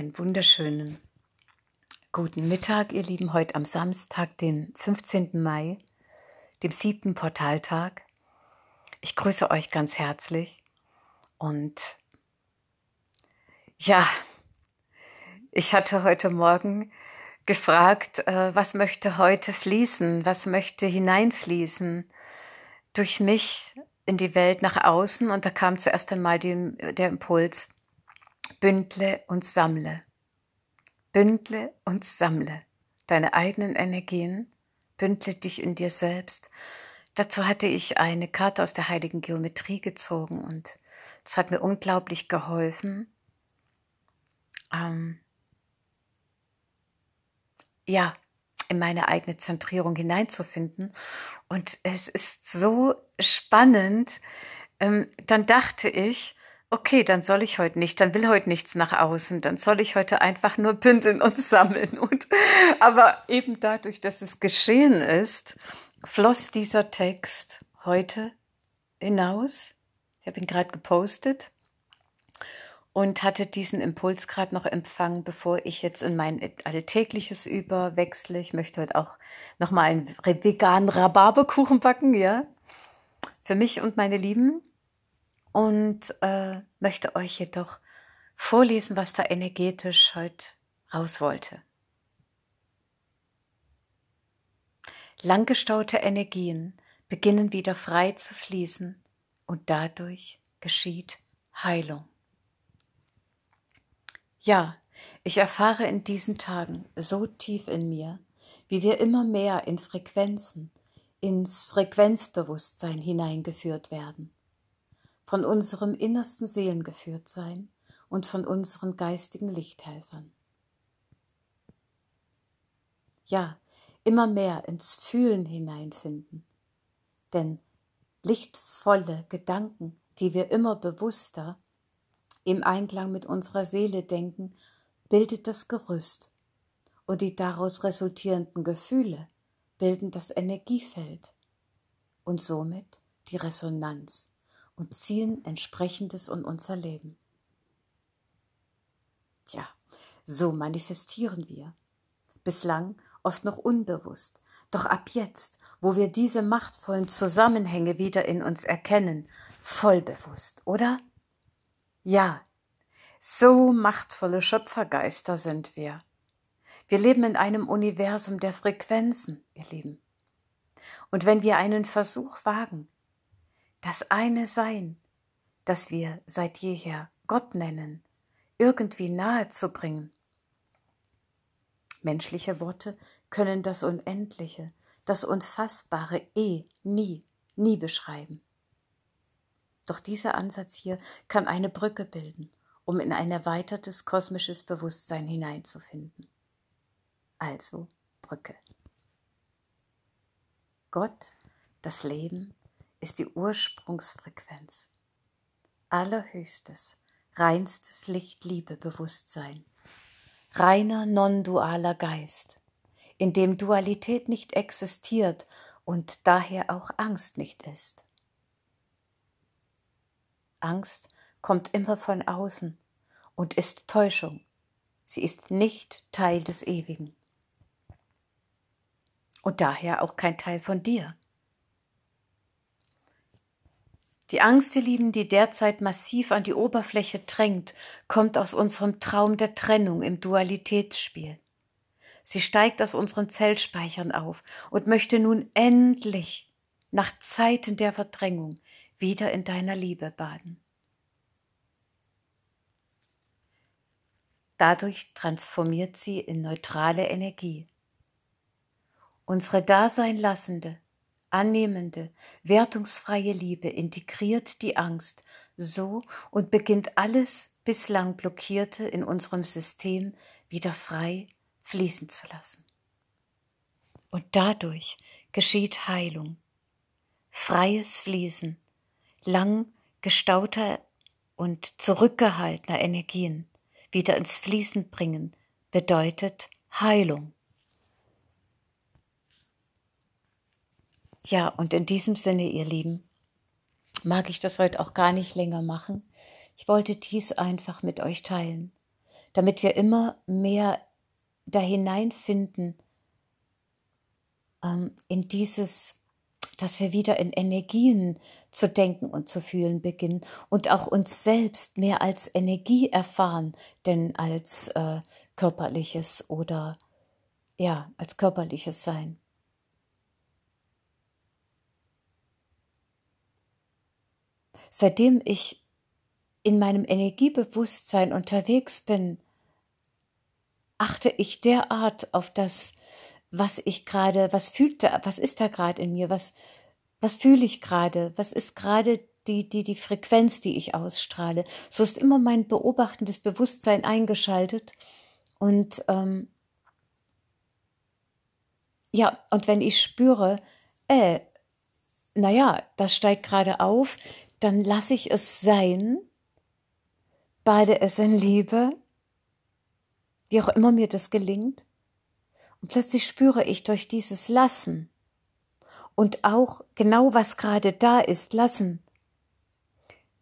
Einen wunderschönen guten Mittag, ihr Lieben, heute am Samstag, den 15. Mai, dem siebten Portaltag. Ich grüße euch ganz herzlich und ja, ich hatte heute Morgen gefragt, äh, was möchte heute fließen, was möchte hineinfließen durch mich in die Welt nach außen und da kam zuerst einmal die, der Impuls, bündle und sammle. Bündle und sammle deine eigenen Energien, bündle dich in dir selbst. Dazu hatte ich eine Karte aus der heiligen Geometrie gezogen und es hat mir unglaublich geholfen. Ähm, ja, in meine eigene Zentrierung hineinzufinden. Und es ist so spannend. Ähm, dann dachte ich, okay, dann soll ich heute nicht, dann will heute nichts nach außen, dann soll ich heute einfach nur bündeln und sammeln. Und, aber eben dadurch, dass es geschehen ist, floss dieser Text heute hinaus. Ich habe ihn gerade gepostet und hatte diesen Impuls gerade noch empfangen, bevor ich jetzt in mein Alltägliches überwechsle. Ich möchte heute auch nochmal einen veganen Rhabarberkuchen backen, ja, für mich und meine Lieben und äh, möchte euch jedoch vorlesen, was da energetisch heute raus wollte. Langgestaute Energien beginnen wieder frei zu fließen und dadurch geschieht Heilung. Ja, ich erfahre in diesen Tagen so tief in mir, wie wir immer mehr in Frequenzen, ins Frequenzbewusstsein hineingeführt werden von unserem innersten Seelengeführtsein und von unseren geistigen Lichthelfern. Ja, immer mehr ins Fühlen hineinfinden, denn lichtvolle Gedanken, die wir immer bewusster im Einklang mit unserer Seele denken, bildet das Gerüst. Und die daraus resultierenden Gefühle bilden das Energiefeld und somit die Resonanz und ziehen entsprechendes in unser Leben. Tja, so manifestieren wir. Bislang oft noch unbewusst. Doch ab jetzt, wo wir diese machtvollen Zusammenhänge wieder in uns erkennen, vollbewusst, oder? Ja, so machtvolle Schöpfergeister sind wir. Wir leben in einem Universum der Frequenzen, ihr Lieben. Und wenn wir einen Versuch wagen, das eine Sein, das wir seit jeher Gott nennen, irgendwie nahe zu bringen. Menschliche Worte können das Unendliche, das Unfassbare eh nie, nie beschreiben. Doch dieser Ansatz hier kann eine Brücke bilden, um in ein erweitertes kosmisches Bewusstsein hineinzufinden. Also Brücke. Gott, das Leben, ist die Ursprungsfrequenz. Allerhöchstes, reinstes Licht, Liebe, Bewusstsein. Reiner non-dualer Geist, in dem Dualität nicht existiert und daher auch Angst nicht ist. Angst kommt immer von außen und ist Täuschung. Sie ist nicht Teil des Ewigen. Und daher auch kein Teil von dir. Die Angst, ihr Lieben, die derzeit massiv an die Oberfläche drängt, kommt aus unserem Traum der Trennung im Dualitätsspiel. Sie steigt aus unseren Zellspeichern auf und möchte nun endlich nach Zeiten der Verdrängung wieder in deiner Liebe baden. Dadurch transformiert sie in neutrale Energie. Unsere daseinlassende, annehmende, wertungsfreie Liebe integriert die Angst so und beginnt alles bislang Blockierte in unserem System wieder frei fließen zu lassen. Und dadurch geschieht Heilung, freies Fließen, lang gestauter und zurückgehaltener Energien wieder ins Fließen bringen, bedeutet Heilung. Ja, und in diesem Sinne, ihr Lieben, mag ich das heute auch gar nicht länger machen. Ich wollte dies einfach mit euch teilen. damit wir immer mehr da hineinfinden ähm, in dieses dass wir wieder in Energien zu denken und zu fühlen beginnen und auch uns selbst mehr als Energie erfahren, denn als äh, körperliches oder ja, als körperliches Sein. Seitdem ich in meinem Energiebewusstsein unterwegs bin, achte ich derart auf das was ich gerade, was fühlt da, was ist da gerade in mir, was, was fühle ich gerade, was ist gerade die, die, die Frequenz, die ich ausstrahle. So ist immer mein beobachtendes Bewusstsein eingeschaltet. Und ähm, ja, und wenn ich spüre, äh, naja, das steigt gerade auf, dann lasse ich es sein, bade es in Liebe, wie auch immer mir das gelingt, und plötzlich spüre ich durch dieses Lassen und auch genau was gerade da ist, lassen,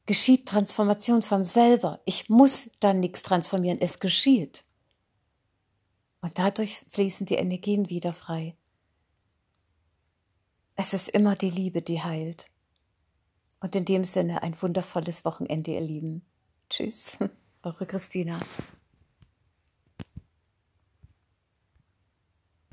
geschieht Transformation von selber. Ich muss dann nichts transformieren, es geschieht. Und dadurch fließen die Energien wieder frei. Es ist immer die Liebe, die heilt. Und in dem Sinne ein wundervolles Wochenende, ihr Lieben. Tschüss, eure Christina.